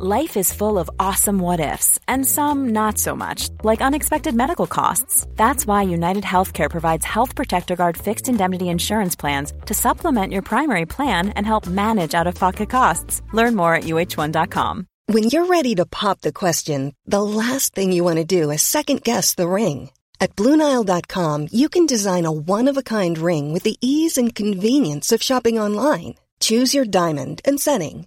Life is full of awesome what ifs, and some not so much, like unexpected medical costs. That's why United Healthcare provides Health Protector Guard fixed indemnity insurance plans to supplement your primary plan and help manage out of pocket costs. Learn more at uh1.com. When you're ready to pop the question, the last thing you want to do is second guess the ring. At Bluenile.com, you can design a one of a kind ring with the ease and convenience of shopping online. Choose your diamond and setting.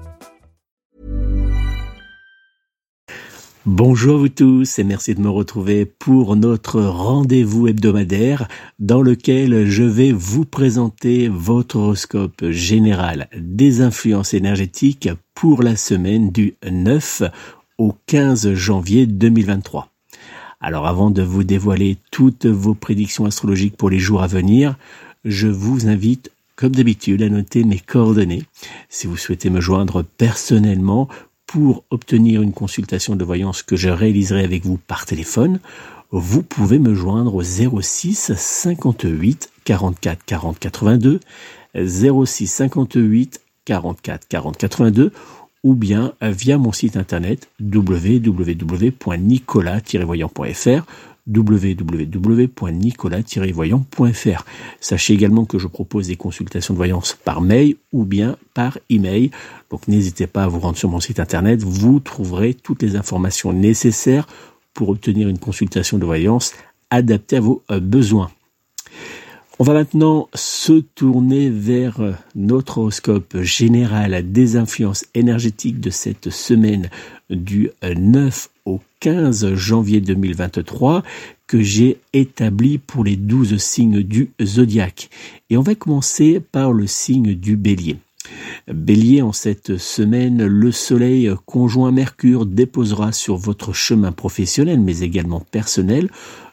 Bonjour à vous tous et merci de me retrouver pour notre rendez-vous hebdomadaire dans lequel je vais vous présenter votre horoscope général des influences énergétiques pour la semaine du 9 au 15 janvier 2023. Alors avant de vous dévoiler toutes vos prédictions astrologiques pour les jours à venir, je vous invite comme d'habitude à noter mes coordonnées. Si vous souhaitez me joindre personnellement pour obtenir une consultation de voyance que je réaliserai avec vous par téléphone, vous pouvez me joindre au 06 58 44 40 82, 06 58 44 40 82 ou bien via mon site internet www.nicolas-voyant.fr www.nicolas-voyant.fr. Sachez également que je propose des consultations de voyance par mail ou bien par email. Donc n'hésitez pas à vous rendre sur mon site internet, vous trouverez toutes les informations nécessaires pour obtenir une consultation de voyance adaptée à vos euh, besoins. On va maintenant se tourner vers euh, notre horoscope général des influences énergétiques de cette semaine du 9 au 15 janvier 2023 que j'ai établi pour les 12 signes du zodiaque. Et on va commencer par le signe du bélier. Bélier, en cette semaine, le Soleil conjoint Mercure déposera sur votre chemin professionnel, mais également personnel,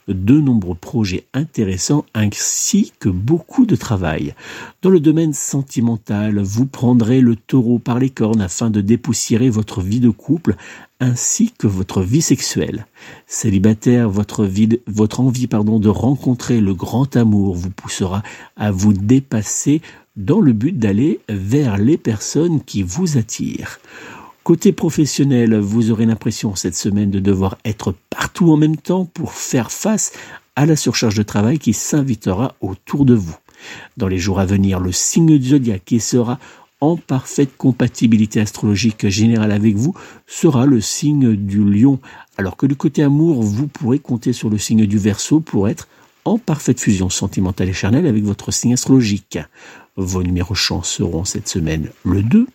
de nombreux projets intéressants ainsi que beaucoup de travail. Dans le domaine sentimental, vous prendrez le taureau par les cornes afin de dépoussiérer votre vie de couple ainsi que votre vie sexuelle. Célibataire, votre, vie, votre envie de rencontrer le grand amour vous poussera à vous dépasser dans le but d'aller vers les personnes qui vous attirent. Côté professionnel, vous aurez l'impression cette semaine de devoir être partout en même temps pour faire face à la surcharge de travail qui s'invitera autour de vous. Dans les jours à venir, le signe du zodiaque qui sera en parfaite compatibilité astrologique générale avec vous sera le signe du lion, alors que du côté amour, vous pourrez compter sur le signe du verso pour être en parfaite fusion sentimentale et charnelle avec votre signe astrologique. Vos numéros chance seront cette semaine le 2,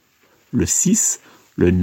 le 6, le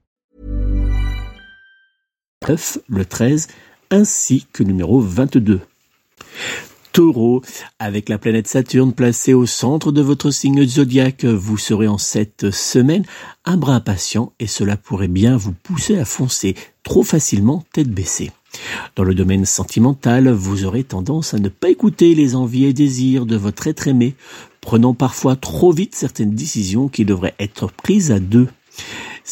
Le 13, ainsi que numéro 22. Taureau, avec la planète Saturne placée au centre de votre signe zodiaque, vous serez en cette semaine un brin impatient et cela pourrait bien vous pousser à foncer trop facilement tête baissée. Dans le domaine sentimental, vous aurez tendance à ne pas écouter les envies et désirs de votre être aimé, prenant parfois trop vite certaines décisions qui devraient être prises à deux.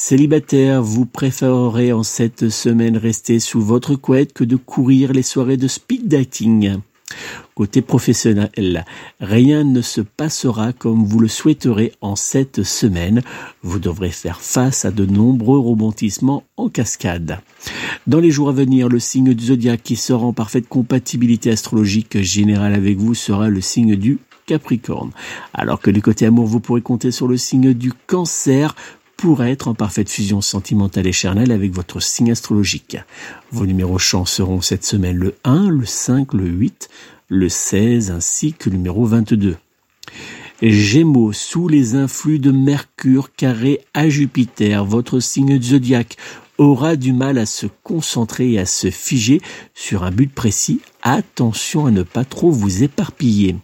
Célibataire, vous préférerez en cette semaine rester sous votre couette que de courir les soirées de speed dating. Côté professionnel, rien ne se passera comme vous le souhaiterez en cette semaine. Vous devrez faire face à de nombreux rebondissements en cascade. Dans les jours à venir, le signe du zodiaque qui sera en parfaite compatibilité astrologique générale avec vous sera le signe du Capricorne. Alors que du côté amour, vous pourrez compter sur le signe du Cancer pour être en parfaite fusion sentimentale et charnelle avec votre signe astrologique. Vos numéros chance seront cette semaine le 1, le 5, le 8, le 16 ainsi que le numéro 22. Gémeaux, sous les influx de Mercure carré à Jupiter, votre signe zodiaque aura du mal à se concentrer et à se figer sur un but précis. Attention à ne pas trop vous éparpiller.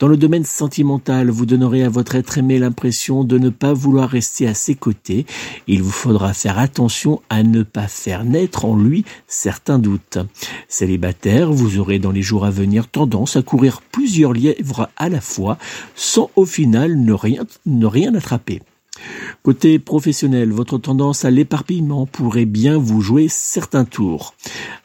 Dans le domaine sentimental, vous donnerez à votre être aimé l'impression de ne pas vouloir rester à ses côtés. Il vous faudra faire attention à ne pas faire naître en lui certains doutes. Célibataire, vous aurez dans les jours à venir tendance à courir plusieurs lièvres à la fois sans au final ne rien, ne rien attraper. Côté professionnel, votre tendance à l'éparpillement pourrait bien vous jouer certains tours.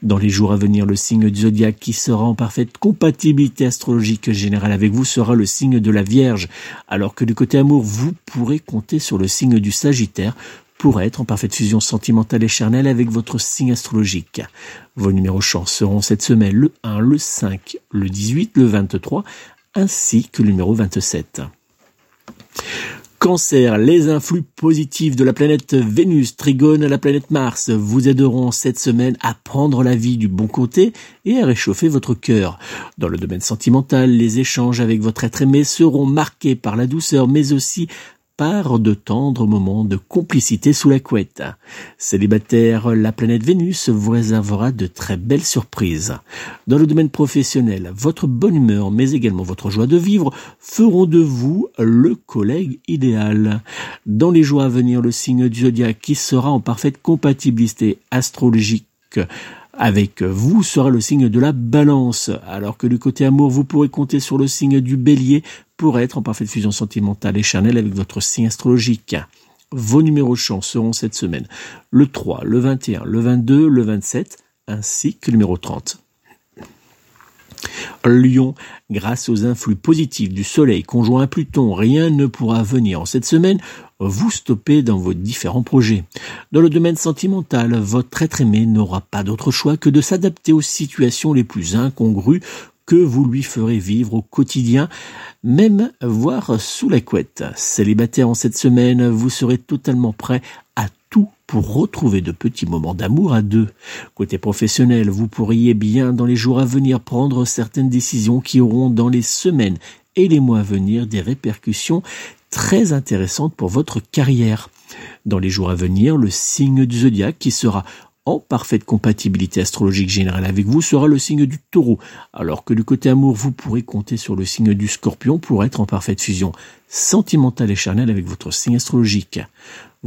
Dans les jours à venir, le signe du zodiaque qui sera en parfaite compatibilité astrologique générale avec vous sera le signe de la Vierge, alors que du côté amour, vous pourrez compter sur le signe du Sagittaire pour être en parfaite fusion sentimentale et charnelle avec votre signe astrologique. Vos numéros chance seront cette semaine le 1, le 5, le 18, le 23, ainsi que le numéro 27. Les influx positifs de la planète Vénus, Trigone à la planète Mars vous aideront cette semaine à prendre la vie du bon côté et à réchauffer votre cœur. Dans le domaine sentimental, les échanges avec votre être aimé seront marqués par la douceur mais aussi par de tendres moments de complicité sous la couette. Célibataire, la planète Vénus vous réservera de très belles surprises. Dans le domaine professionnel, votre bonne humeur, mais également votre joie de vivre, feront de vous le collègue idéal. Dans les jours à venir, le signe du zodiaque qui sera en parfaite compatibilité astrologique avec vous sera le signe de la balance, alors que du côté amour, vous pourrez compter sur le signe du bélier pour être en parfaite fusion sentimentale et charnelle avec votre signe astrologique. Vos numéros chance seront cette semaine le 3, le 21, le 22, le 27, ainsi que le numéro 30. Lion, grâce aux influx positifs du Soleil conjoint à Pluton, rien ne pourra venir en cette semaine vous stopper dans vos différents projets. Dans le domaine sentimental, votre être aimé n'aura pas d'autre choix que de s'adapter aux situations les plus incongrues que vous lui ferez vivre au quotidien, même voire sous la couette. Célibataire en cette semaine, vous serez totalement prêt à tout pour retrouver de petits moments d'amour à deux. Côté professionnel, vous pourriez bien dans les jours à venir prendre certaines décisions qui auront dans les semaines et les mois à venir des répercussions très intéressantes pour votre carrière. Dans les jours à venir, le signe du zodiaque qui sera en parfaite compatibilité astrologique générale avec vous sera le signe du taureau, alors que du côté amour, vous pourrez compter sur le signe du scorpion pour être en parfaite fusion sentimentale et charnelle avec votre signe astrologique.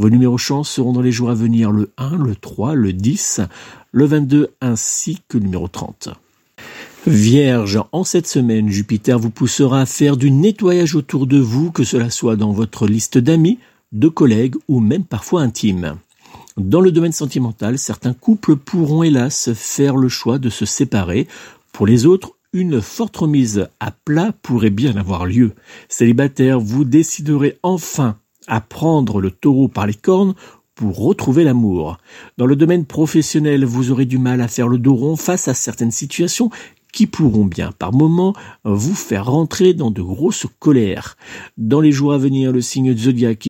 Vos numéros chance seront dans les jours à venir le 1, le 3, le 10, le 22 ainsi que le numéro 30. Vierge, en cette semaine, Jupiter vous poussera à faire du nettoyage autour de vous, que cela soit dans votre liste d'amis, de collègues ou même parfois intime. Dans le domaine sentimental, certains couples pourront hélas faire le choix de se séparer. Pour les autres, une forte remise à plat pourrait bien avoir lieu. Célibataire, vous déciderez enfin prendre le taureau par les cornes pour retrouver l'amour. Dans le domaine professionnel, vous aurez du mal à faire le dos rond face à certaines situations qui pourront bien par moments vous faire rentrer dans de grosses colères. Dans les jours à venir, le signe zodiaque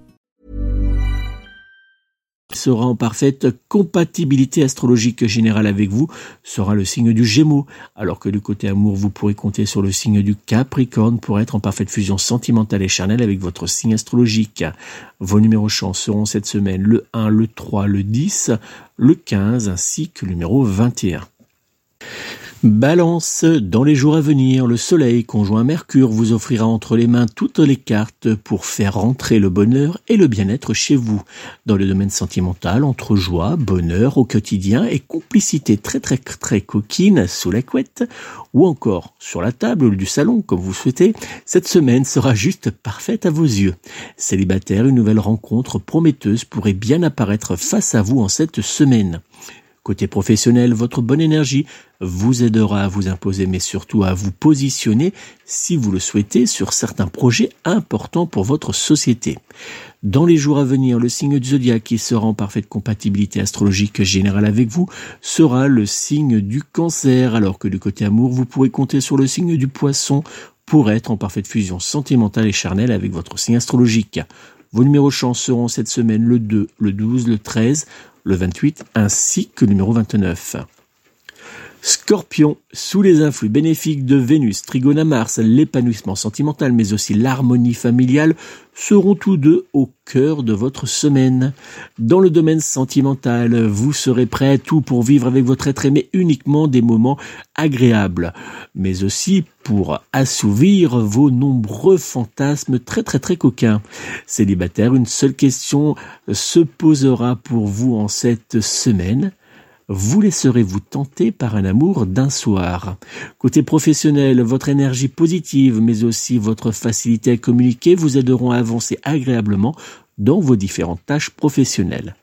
Sera en parfaite compatibilité astrologique générale avec vous sera le signe du Gémeaux, alors que du côté amour, vous pourrez compter sur le signe du Capricorne pour être en parfaite fusion sentimentale et charnelle avec votre signe astrologique. Vos numéros chance seront cette semaine le 1, le 3, le 10, le 15 ainsi que le numéro 21. Balance, dans les jours à venir, le Soleil conjoint Mercure vous offrira entre les mains toutes les cartes pour faire rentrer le bonheur et le bien-être chez vous. Dans le domaine sentimental, entre joie, bonheur au quotidien et complicité très très très coquine sous la couette, ou encore sur la table du salon comme vous souhaitez, cette semaine sera juste parfaite à vos yeux. Célibataire, une nouvelle rencontre prometteuse pourrait bien apparaître face à vous en cette semaine. Côté professionnel, votre bonne énergie vous aidera à vous imposer, mais surtout à vous positionner, si vous le souhaitez, sur certains projets importants pour votre société. Dans les jours à venir, le signe du zodiaque qui sera en parfaite compatibilité astrologique générale avec vous sera le signe du cancer, alors que du côté amour, vous pourrez compter sur le signe du poisson pour être en parfaite fusion sentimentale et charnelle avec votre signe astrologique. Vos numéros chance seront cette semaine le 2, le 12, le 13, le 28 ainsi que le numéro 29. Scorpion, sous les influx bénéfiques de Vénus, Trigone à Mars, l'épanouissement sentimental mais aussi l'harmonie familiale seront tous deux au cœur de votre semaine. Dans le domaine sentimental, vous serez prêt à tout pour vivre avec votre être aimé uniquement des moments agréables, mais aussi pour assouvir vos nombreux fantasmes très très très coquins. Célibataire, une seule question se posera pour vous en cette semaine vous laisserez-vous tenter par un amour d'un soir. Côté professionnel, votre énergie positive, mais aussi votre facilité à communiquer vous aideront à avancer agréablement dans vos différentes tâches professionnelles.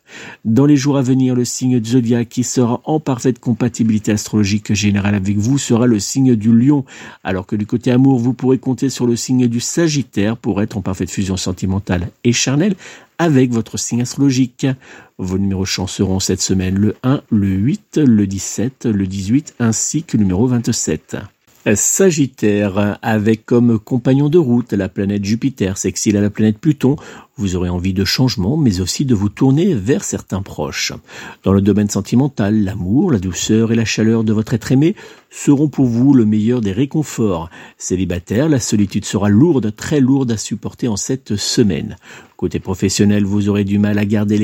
Dans les jours à venir, le signe zodiaque qui sera en parfaite compatibilité astrologique générale avec vous sera le signe du lion, alors que du côté amour, vous pourrez compter sur le signe du sagittaire pour être en parfaite fusion sentimentale et charnelle avec votre signe astrologique. Vos numéros chance seront cette semaine le 1, le 8, le 17, le 18 ainsi que le numéro 27. Sagittaire, avec comme compagnon de route la planète Jupiter s'exile à la planète Pluton, vous aurez envie de changement, mais aussi de vous tourner vers certains proches. Dans le domaine sentimental, l'amour, la douceur et la chaleur de votre être aimé seront pour vous le meilleur des réconforts. Célibataire, la solitude sera lourde, très lourde à supporter en cette semaine. Côté professionnel, vous aurez du mal à garder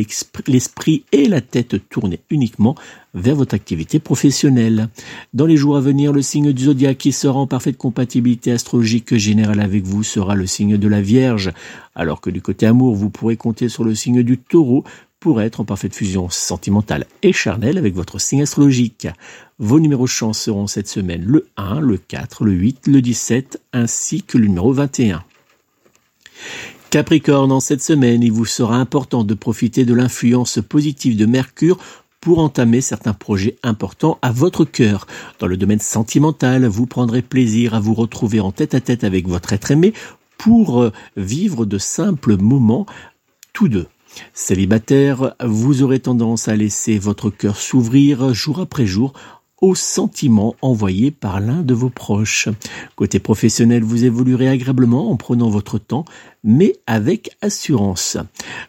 l'esprit et la tête tournés uniquement vers votre activité professionnelle. Dans les jours à venir, le signe du zodiaque qui sera en parfaite compatibilité astrologique générale avec vous sera le signe de la Vierge, alors que du côté amour, vous pourrez compter sur le signe du taureau pour être en parfaite fusion sentimentale et charnelle avec votre signe astrologique. Vos numéros chance seront cette semaine le 1, le 4, le 8, le 17 ainsi que le numéro 21. Capricorne, en cette semaine, il vous sera important de profiter de l'influence positive de Mercure pour entamer certains projets importants à votre cœur. Dans le domaine sentimental, vous prendrez plaisir à vous retrouver en tête à tête avec votre être aimé pour euh, vivre de simples moments tous deux. Célibataire, vous aurez tendance à laisser votre cœur s'ouvrir jour après jour aux sentiments envoyés par l'un de vos proches. Côté professionnel, vous évoluerez agréablement en prenant votre temps, mais avec assurance.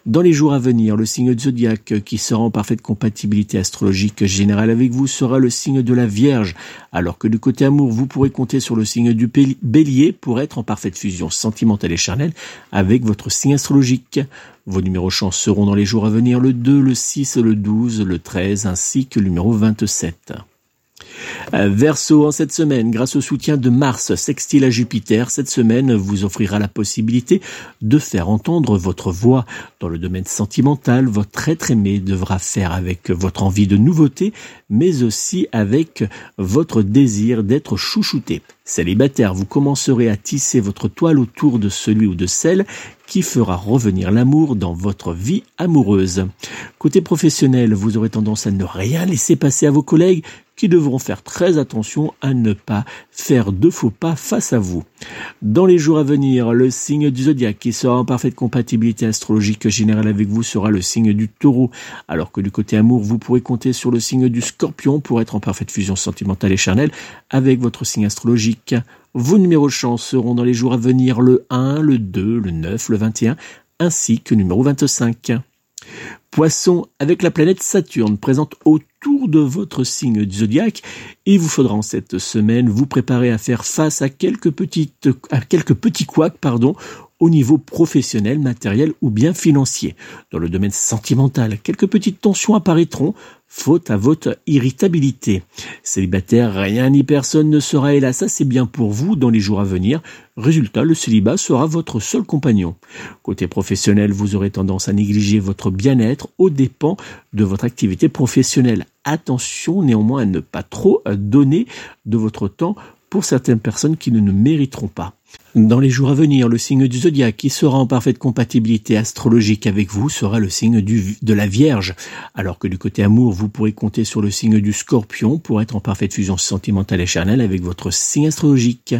Dans les jours à venir, le signe de zodiaque qui sera en parfaite compatibilité astrologique générale avec vous sera le signe de la Vierge, alors que du côté amour, vous pourrez compter sur le signe du Bélier pour être en parfaite fusion sentimentale et charnelle avec votre signe astrologique. Vos numéros chance seront dans les jours à venir le 2, le 6, le 12, le 13 ainsi que le numéro 27. Verseau, en cette semaine, grâce au soutien de Mars sextile à Jupiter, cette semaine vous offrira la possibilité de faire entendre votre voix. Dans le domaine sentimental, votre être aimé devra faire avec votre envie de nouveauté, mais aussi avec votre désir d'être chouchouté. Célibataire, vous commencerez à tisser votre toile autour de celui ou de celle qui fera revenir l'amour dans votre vie amoureuse. Côté professionnel, vous aurez tendance à ne rien laisser passer à vos collègues qui devront faire très attention à ne pas faire de faux pas face à vous. Dans les jours à venir, le signe du zodiaque qui sera en parfaite compatibilité astrologique générale avec vous sera le signe du taureau, alors que du côté amour, vous pourrez compter sur le signe du scorpion pour être en parfaite fusion sentimentale et charnelle avec votre signe astrologique. Vos numéros de chance seront dans les jours à venir le 1, le 2, le 9, le 21, ainsi que le numéro 25. Poisson, avec la planète Saturne présente autour de votre signe du zodiaque, il vous faudra en cette semaine vous préparer à faire face à quelques petites, à quelques petits couacs, pardon, au niveau professionnel, matériel ou bien financier. Dans le domaine sentimental, quelques petites tensions apparaîtront, faute à votre irritabilité. Célibataire, rien ni personne ne sera hélas assez bien pour vous dans les jours à venir. Résultat, le célibat sera votre seul compagnon. Côté professionnel, vous aurez tendance à négliger votre bien-être aux dépens de votre activité professionnelle. Attention néanmoins à ne pas trop donner de votre temps pour certaines personnes qui ne le mériteront pas. Dans les jours à venir, le signe du zodiaque qui sera en parfaite compatibilité astrologique avec vous sera le signe de la Vierge, alors que du côté amour, vous pourrez compter sur le signe du Scorpion pour être en parfaite fusion sentimentale et charnelle avec votre signe astrologique.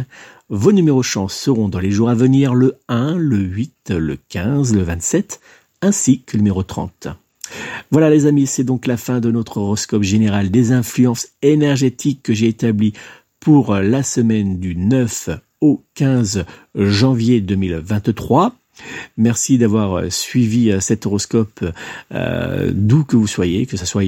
Vos numéros chance seront dans les jours à venir le 1, le 8, le 15, le 27, ainsi que le numéro 30. Voilà les amis, c'est donc la fin de notre horoscope général des influences énergétiques que j'ai établi pour la semaine du 9 au 15 janvier 2023. Merci d'avoir euh, suivi euh, cet horoscope euh, d'où que vous soyez, que ce soit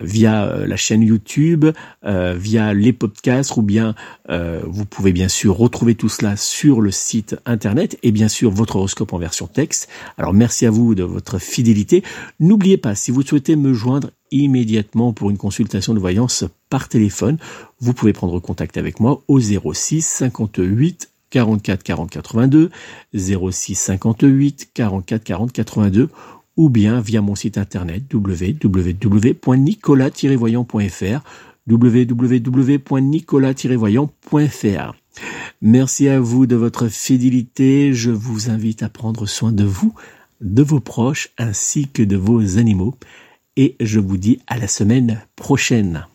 via la chaîne YouTube, via les podcasts, ou bien vous pouvez bien sûr retrouver tout cela sur le site internet et bien sûr votre horoscope en version texte. Alors merci à vous de votre fidélité. N'oubliez pas, si vous souhaitez me joindre immédiatement pour une consultation de voyance par téléphone, vous pouvez prendre contact avec moi au 06 58 44 40 82, 06 58 44 40 82 ou bien via mon site internet www.nicolas-voyant.fr www.nicolas-voyant.fr Merci à vous de votre fidélité. Je vous invite à prendre soin de vous, de vos proches ainsi que de vos animaux et je vous dis à la semaine prochaine.